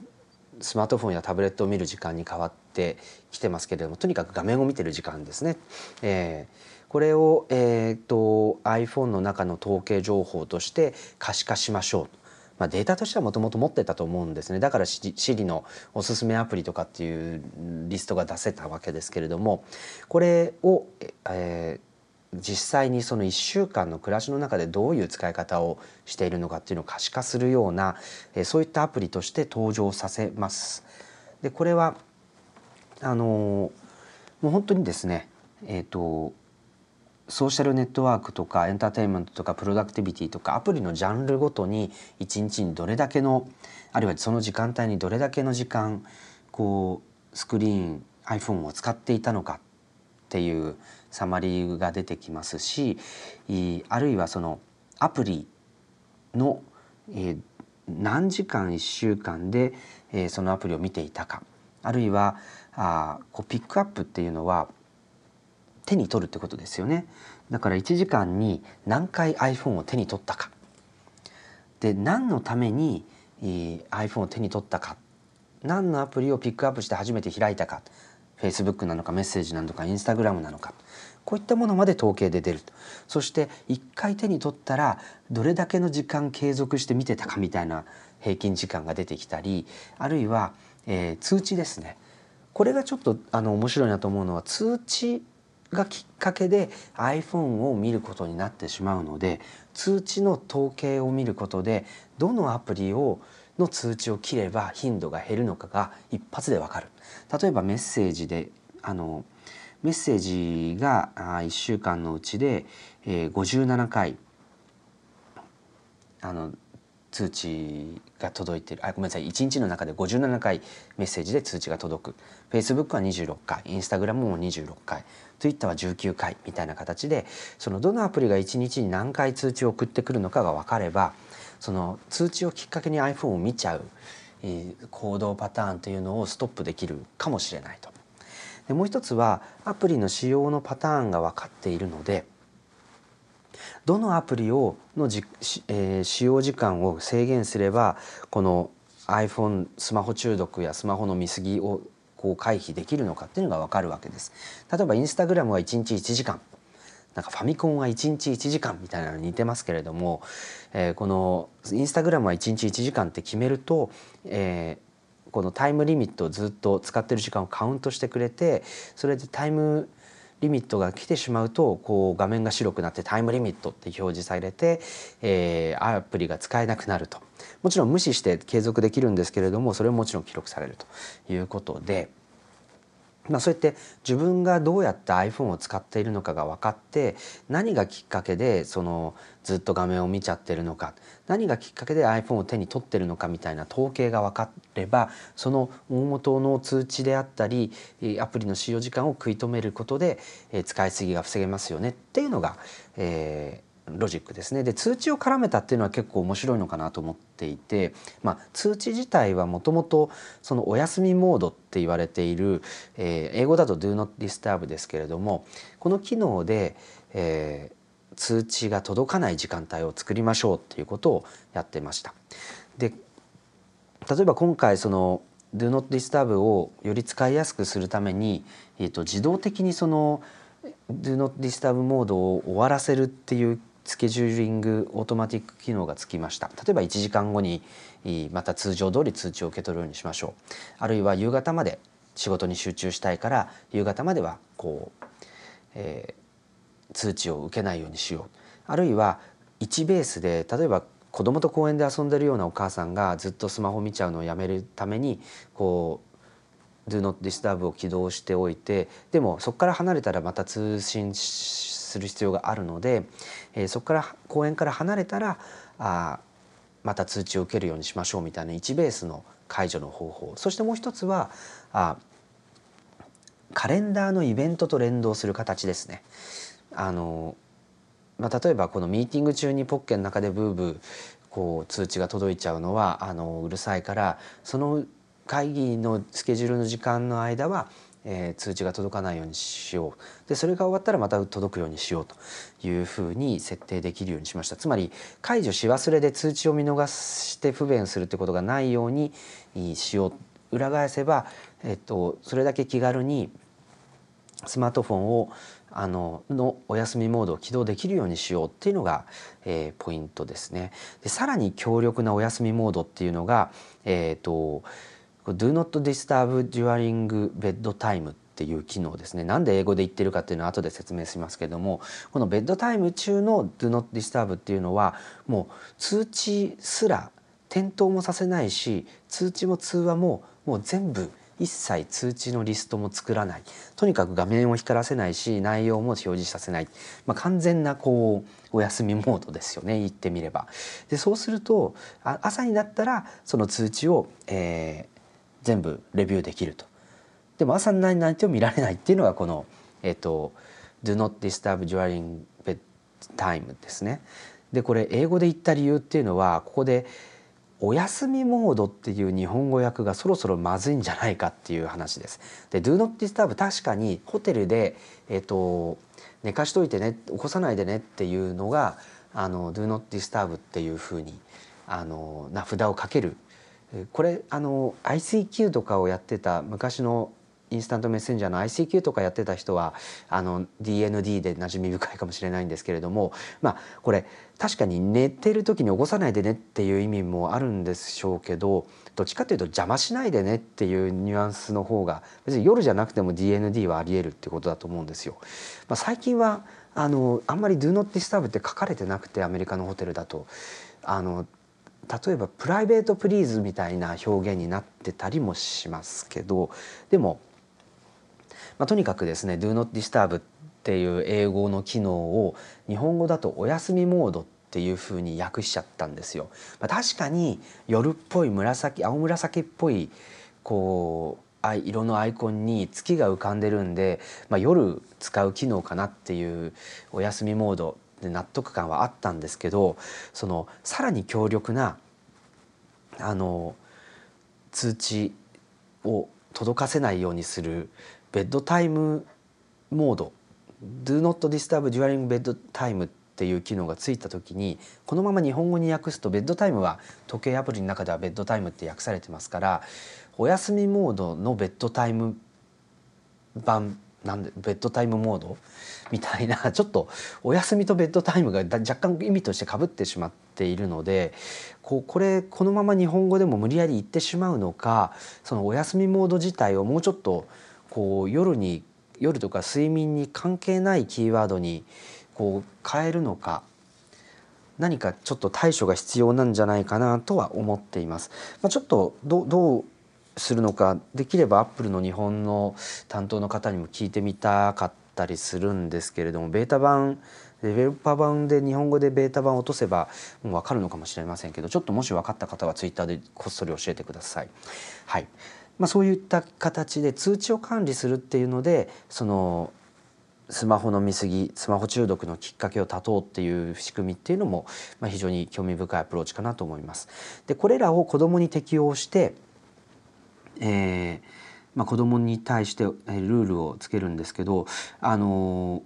スマートフォンやタブレットを見る時間に変わってきてますけれどもとにかく画面を見てる時間ですね。えー、これを、えーと、iPhone の中の統計情報として可視化しましょう。まあ、データとしてはもともと持ってたと思うんですねだから Siri のおすすめアプリとかっていうリストが出せたわけですけれどもこれを、えー、実際にその1週間の暮らしの中でどういう使い方をしているのかっていうのを可視化するようなそういったアプリとして登場させます。でこれはあのもう本当にですねえっ、ー、とソーシャルネットワークとかエンターテインメントとかプロダクティビティとかアプリのジャンルごとに1日にどれだけのあるいはその時間帯にどれだけの時間こうスクリーン iPhone を使っていたのかっていうサマリーが出てきますしあるいはそのアプリの、えー、何時間1週間で、えー、そのアプリを見ていたか。あるいはあこうピックアップっていうのは手に取るってことですよね。だから1時間に何回 iPhone を手に取ったか。で何のために、えー、iPhone を手に取ったか。何のアプリをピックアップして初めて開いたか。Facebook なのかメッセージなのか Instagram なのか。こういったものまで統計で出ると。そして1回手に取ったらどれだけの時間継続して見てたかみたいな平均時間が出てきたりあるいは、えー、通知ですね。これがちょっとあの面白いなと思うのは通知がきっかけで iPhone を見ることになってしまうので通知の統計を見ることでどのアプリをの通知を切れば頻度が減るのかが一発でわかる。例えばメッセージであのメッセージが1週間のうちで57回あの通知が届いてる。あごめんなさい。1日の中で57回メッセージで通知が届く。Facebook は26回。Instagram も26回。Twitter は19回みたいな形でそのどのアプリが1日に何回通知を送ってくるのかが分かればその通知をきっかけに iPhone を見ちゃう行動パターンというのをストップできるかもしれないと。でもう一つはアプリの使用のパターンが分かっているのでどのアプリをのじ、えー、使用時間を制限すればこの iPhone スマホ中毒やスマホの見過ぎをこう回避できるのかっていうのが分かるわけです。例えばインスタグラムは1日1時間なんかファミコンは1日1時間みたいなのに似てますけれども、えー、このインスタグラムは1日1時間って決めると、えー、このタイムリミットをずっと使ってる時間をカウントしてくれてそれでタイムリミットが来てしまうとこう画面が白くなってタイムリミットって表示されて、えー、アプリが使えなくなると。もちろん無視して継続できるんですけれどもそれももちろん記録されるということでまあ、そうやって自分がどうやって iPhone を使っているのかが分かって何がきっかけでそのずっと画面を見ちゃってるのか何がきっかけで iPhone を手に取ってるのかみたいな統計が分かればその大元の通知であったりアプリの使用時間を食い止めることで使い過ぎが防げますよねっていうのが、えー、ロジックですねで通知を絡めたっていうのは結構面白いのかなと思っていて、まあ、通知自体はもともとそのお休みモードって言われている、えー、英語だと Do not disturb ですけれどもこの機能で、えー、通知が届かない時間帯を作りましょうっていうことをやってました。で例えば今回その Do not disturb をより使いやすくするために、えーと、自動的にその Do not disturb モードを終わらせるっていうスケジューリングオートマティック機能がつきました。例えば1時間後にまた通常通り通知を受け取るようにしましょう。あるいは夕方まで仕事に集中したいから夕方まではこう、えー、通知を受けないようにしよう。あるいは1ベースで例えば子供と公園で遊んでるようなお母さんがずっとスマホ見ちゃうのをやめるためにこう Do not disturb を起動しておいてでもそこから離れたらまた通信すする必要があるので、えー、そこから公園から離れたらあまた通知を受けるようにしましょうみたいな1ベースの解除の方法そしてもう一つはあカレンダーのイベントと連動する形ですね。あのまあ、例えばこのミーティング中にポッケの中でブーブーこう通知が届いちゃうのはあのうるさいからその会議のスケジュールの時間の間はえー、通知が届かないようにしよう。でそれが終わったらまた届くようにしようというふうに設定できるようにしました。つまり解除し忘れで通知を見逃して不便するってことがないようにしよう。裏返せば、えっと、それだけ気軽にスマートフォンをあののお休みモードを起動できるようにしようっていうのが、えー、ポイントですね。でさらに強力なお休みモードっていうのが、えーと Do not disturb during bedtime っていう機能ですね。なんで英語で言ってるかっていうのは後で説明しますけどもこのベッドタイム中の Do not disturb っていうのはもう通知すら点灯もさせないし通知も通話ももう全部一切通知のリストも作らない。とにかく画面を光らせないし内容も表示させない、まあ、完全なこうお休みモードですよね。言ってみれば。でそうすると朝になったらその通知を、えー、全部レビューできると。でも朝にないと見られないっていうのがこの、えっ、と「Do not disturb during bedtime」ですね。でこれ英語で言った理由っていうのはここで「お休みモード」っていう日本語訳がそろそろまずいんじゃないかっていう話です。で「Do not disturb」確かにホテルで、えっ、と寝かしといてね起こさないでねっていうのが「あの Do not disturb」っていうふうにあの名札をかけるこれあの ICQ とかをやってた昔のインスタントメッセンジャーの ICQ とかやってた人はあの DND で馴染み深いかもしれないんですけれどもまあこれ確かに寝てる時に起こさないでねっていう意味もあるんでしょうけどどっちかというと邪魔しないでねっていうニュアンスの方が別に夜じゃなくても DND はありえるってことだと思うんですよ。まあ、最近はあのあんまり Do not disturb って書かれてなくてアメリカのホテルだとあの例えばプライベートプリーズみたいな表現になってたりもしますけどでも、まあ、とにかくですね「Do not disturb」っていう英語の機能を日本語だと「お休みモード」っていうふうに訳しちゃったんですよ。まあ、確かに夜っぽい紫青紫っぽいこう色のアイコンに月が浮かんでるんで、まあ、夜使う機能かなっていうお休みモード納得感はあったんですけどそのさらに強力なあの通知を届かせないようにするベッドタイムモード Do not disturb during bed time っていう機能がついた時にこのまま日本語に訳すとベッドタイムは時計アプリの中ではベッドタイムって訳されてますからお休みモードのベッドタイム版なんでベッドタイムモード？みたいな ちょっとお休みとベッドタイムが若干意味としてかぶってしまっているのでこうこれこのまま日本語でも無理やり言ってしまうのかそのお休みモード自体をもうちょっとこう夜に夜とか睡眠に関係ないキーワードにこう変えるのか何かちょっと対処が必要なんじゃないかなとは思っています。まあ、ちょっとどどうするのかできればアップルの日本の担当の方にも聞いてみたかったりするんですけれどもベータ版デベロッパー版で日本語でベータ版を落とせばもう分かるのかもしれませんけどちょっともし分かった方はツイッターでこっそり教えてください。はいまあ、そういった形で通知を管理するっていうのでそのスマホの見過ぎスマホ中毒のきっかけを断とうっていう仕組みっていうのも、まあ、非常に興味深いアプローチかなと思います。でこれらを子どもに適用して、えーまあ、子どもに対してルールをつけるんですけどあの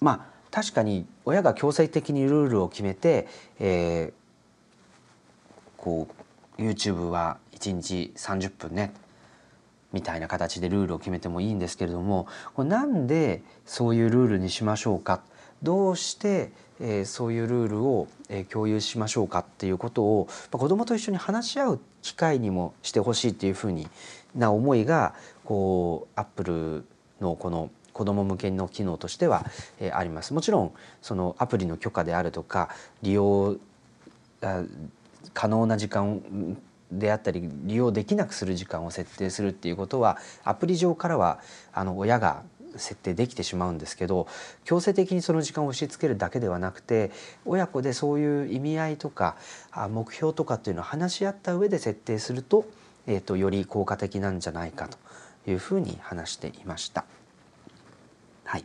ー、まあ確かに親が強制的にルールを決めて、えー、こう YouTube は1日30分ねみたいな形でルールを決めてもいいんですけれどもこれなんでそういうルールにしましょうか？どうして、えー、そういうルールを、えー、共有しましょうかっていうことを、まあ、子どもと一緒に話し合う機会にもしてほしいっていうふうにな思いがこうアップルのこの子ども向けの機能としては、えー、あります。もちろんそのアプリの許可であるとか利用可能な時間であったり利用できなくする時間を設定するっていうことはアプリ上からはあの親が設定できてしまうんですけど強制的にその時間を押し付けるだけではなくて親子でそういう意味合いとか目標とかっていうのを話し合った上で設定すると,、えーと、より効果的なんじゃないかというふうに話していました。はい、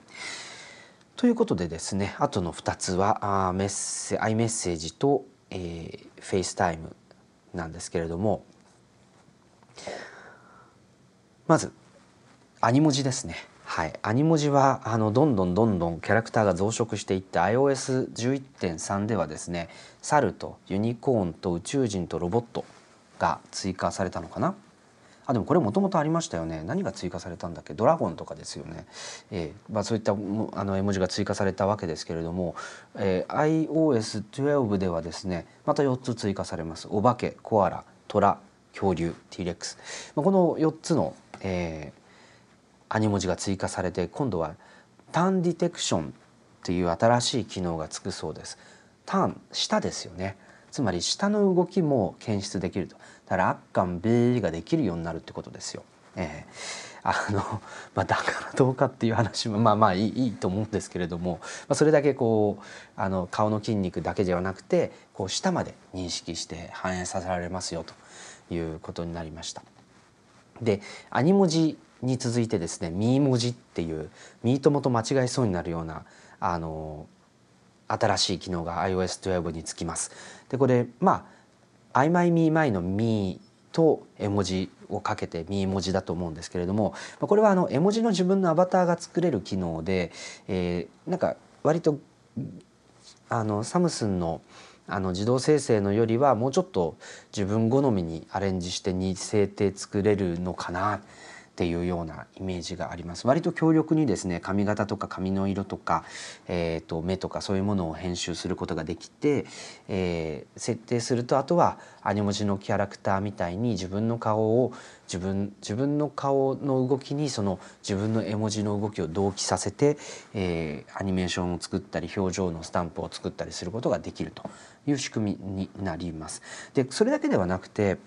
ということでですねあとの2つはあメッセ iMessage と、えー、FaceTime なんですけれどもまずアニ文字ですね。はい、アニ文字はあのどんどんどんどんキャラクターが増殖していって iOS11.3 ではですね猿とユニコーンと宇宙人とロボットが追加されたのかな？あでもこれもともとありましたよね。何が追加されたんだっけ？ドラゴンとかですよね、えーまあ、そういったあの絵文字が追加されたわけですけれども、えー、iOS12 ではですねまた4つ追加されます。お化けコアラトラ恐竜 T-REX、まあ、この4つの、えー、アニ文字が追加されて今度はターンディテクションっていう新しい機能がつくそうですターン下ですよねつまり下の動きも検出できるとだから「あっかんべ」ができるようになるってことですよ。えー、あの まあ、だからどうかっていう話もまあまあいいいいと思うんですけれども、まあ、それだけこうあの顔の筋肉だけではなくてこう下まで認識して反映させられますよということになりました。でアニ文字に続いてですね「ミー文字」っていう「ミートモと間違えそうになるようなあの新しい機能が iOS12 につきます。でこれまあ曖昧ミーマイのミーと絵文字をかけてミー文字だと思うんですけれどもこれはあの絵文字の自分のアバターが作れる機能で、えー、なんか割とあのサムスンのあの自動生成のよりはもうちょっと自分好みにアレンジして似せて作れるのかなっていうようなイメージがあります割と強力にですね髪型とか髪の色とか、えーと、目とかそういうものを編集することができて、えー、設定するとあとはアニ文字のキャラクターみたいに自分の顔を自分自分の顔の動きにその自分の絵文字の動きを同期させて、えー、アニメーションを作ったり表情のスタンプを作ったりすることができるという仕組みになります。でそれだけではなくて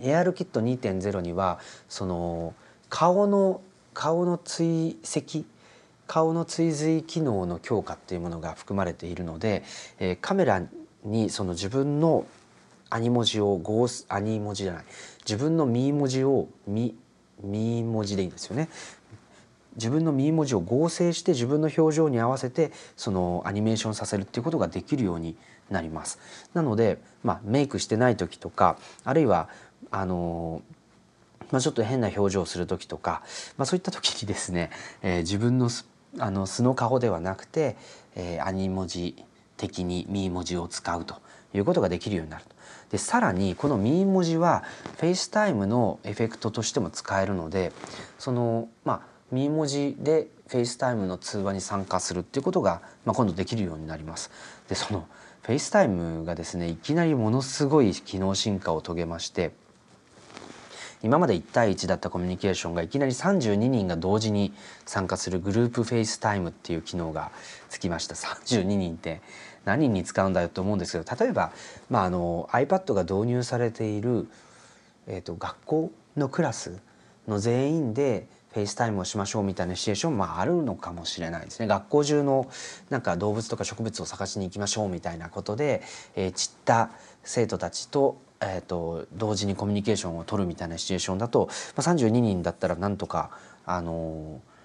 AR キット2.0にはその顔の顔の追跡顔の追随機能の強化っていうものが含まれているので、えー、カメラにその自分のアニ文字を合アニ文字じゃない自分のミー文字をミミー文字でいいんですよね。自分のミー文字を合成して自分の表情に合わせてそのアニメーションさせるっていうことができるようになります。なので、まあ、メイクしてない時とかあるいはあのまあ、ちょっと変な表情をする時とか、まあ、そういった時にですね、えー、自分のあの素の顔ではなくて、えー、アニ文字的にミー文字を使うということができるようになると。でさらにこのミー文字は FaceTime のエフェクトとしても使えるのでそのまあミー文字で FaceTime の通話に参加するっていうことが、まあ、今度できるようになります。でその FaceTime がですねいきなりものすごい機能進化を遂げまして今まで1対1だったコミュニケーションがいきなり32人が同時に参加するグループ FaceTime っていう機能がつきました。32人って何に使うんだよと思うんですけど例えば、まあ、あの iPad が導入されているえーと、学校のクラスの全員で FaceTime をしましょうみたいなシチュエーションもあるのかもしれないですね。学校中のなんか動物とか植物を探しに行きましょうみたいなことで、えー、散った生徒たちと,、えーと、同時にコミュニケーションを取るみたいなシチュエーションだと、まあ、32人だったらなんとかあのー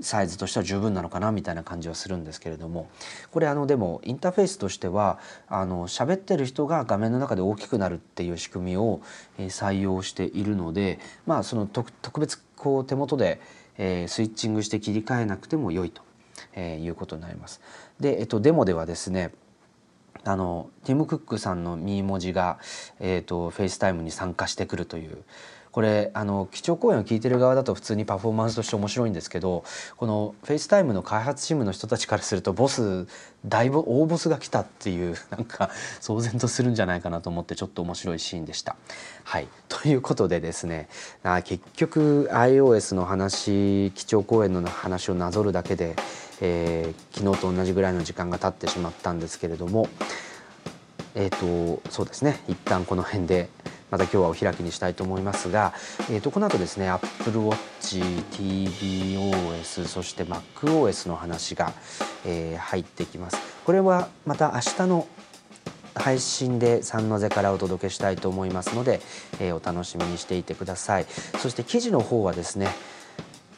サイズとしては十分なのかなみたいな感じはするんですけれどもこれあのでもインターフェースとしてはあの喋ってる人が画面の中で大きくなるっていう仕組みをえ採用しているのでまあその特別こう手元でえスイッチングして切り替えなくても良いとえいうことになります。で、えっと、デモではですねあのティム・クックさんのミー文字が、えーと FaceTime に参加してくるというこれあの基調講演を聞いてる側だと普通にパフォーマンスとして面白いんですけどこの FaceTime の開発チームの人たちからするとボスだいぶ大ボスが来たっていう なんか騒然とするんじゃないかなと思ってちょっと面白いシーンでした。はい、ということでですねあ結局 iOS の話基調講演の話をなぞるだけで、えー、昨日と同じぐらいの時間が経ってしまったんですけれどもえっ、ー、とそうですね一旦この辺でまた今日はお開きにしたいと思いますが、えー、とこの後ですね Apple Watch、tvOS そして MacOS の話が、えー、入ってきます。これはまた明日の配信で三の瀬からお届けしたいと思いますので、えー、お楽しみにしていてくださいそして記事の方はですね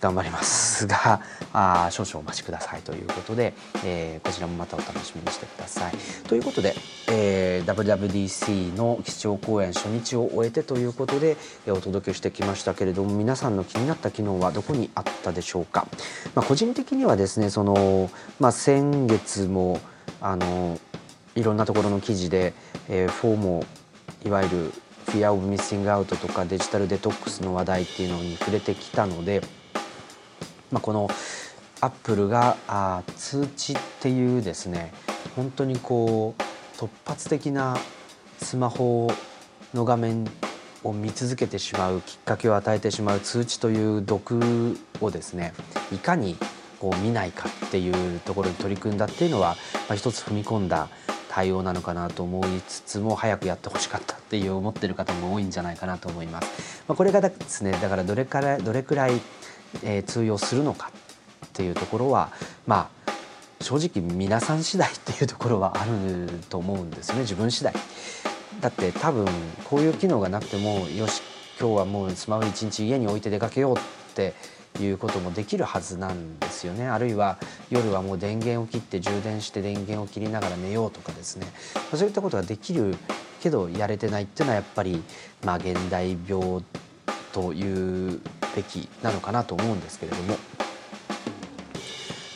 頑張りますがあ少々お待ちくださいということで、えー、こちらもまたお楽しみにしてください。ということで、えー、WWDC の基調講演初日を終えてということで、えー、お届けしてきましたけれども皆さんの気になった機能はどこにあったでしょうか。まあ、個人的にはですねその、まあ、先月もあのいろんなところの記事で、えー、 FOMO いわゆる Fear of Missing Out とかデジタルデトックスの話題っていうのに触れてきたのでまあ、このアップルがあ通知っていうですね本当にこう突発的なスマホの画面を見続けてしまうきっかけを与えてしまう通知という毒をですねいかにこう見ないかっていうところに取り組んだっていうのは、まあ、一つ踏み込んだ対応なのかなと思いつつも早くやってほしかったっていう思ってる方も多いんじゃないかなと思います。まあ、これがですねだからどれからどれくらいえー、通用するのかっていうところはまあ正直皆さん次第っていうところはあると思うんですね。自分次第。だって多分こういう機能がなくてもよし今日はもうスマホ一日家に置いて出かけようっていうこともできるはずなんですよね。あるいは夜はもう電源を切って充電して電源を切りながら寝ようとかですね。そういったことができるけどやれてないっていうのはやっぱりまあ現代病というべきなのかなと思うんですけれども。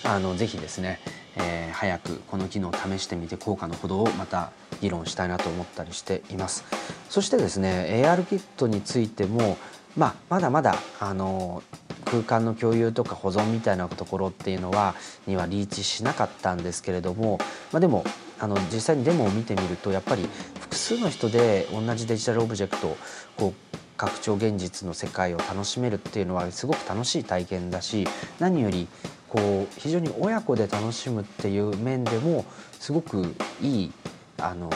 あのぜひですね、えー、早くこの機能を試してみて効果のほどをまた議論したいなと思ったりしています。そしてですね AR キットについても、まあ、まだまだあの空間の共有とか保存みたいなところっていうのはにはリーチしなかったんですけれども、まあ、でもあの実際にデモを見てみるとやっぱり複数の人で同じデジタルオブジェクトをこう拡張現実の世界を楽しめるっていうのはすごく楽しい体験だし何よりこう非常に親子で楽しむっていう面でもすごくいいあの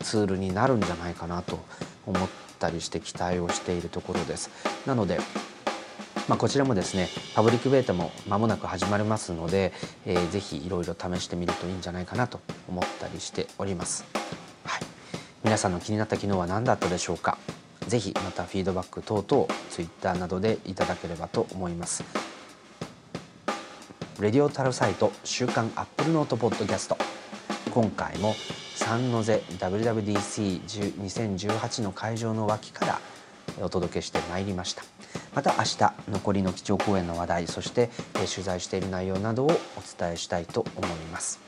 ツールになるんじゃないかなと思ったりして期待をしているところです。なのでまあ、こちらもですねパブリックベータも間もなく始まりますので、えー、ぜひいろいろ試してみるといいんじゃないかなと思ったりしております。はい、皆さんの気になった機能は何だったでしょうか？ぜひまたフィードバック等々 Twitter などでいただければと思います。レディオタルサイト週刊アップルノートポッドキャスト。今回もサンノゼ WWDC2018 の会場の脇からお届けしてまいりました。また明日残りの基調講演の話題そして取材している内容などをお伝えしたいと思います。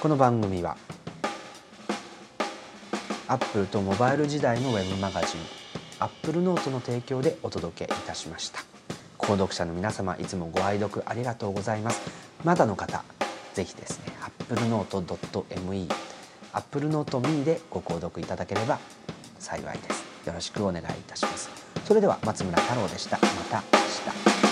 この番組はアップルとモバイル時代のウェブマガジンアップルノートの提供でお届けいたしました。購読者の皆様いつもご愛読ありがとうございます。まだの方ぜひですねアップルノート .me アップルノート me でご購読いただければ幸いです。よろしくお願いいたします。それでは松村太郎でした。また明日。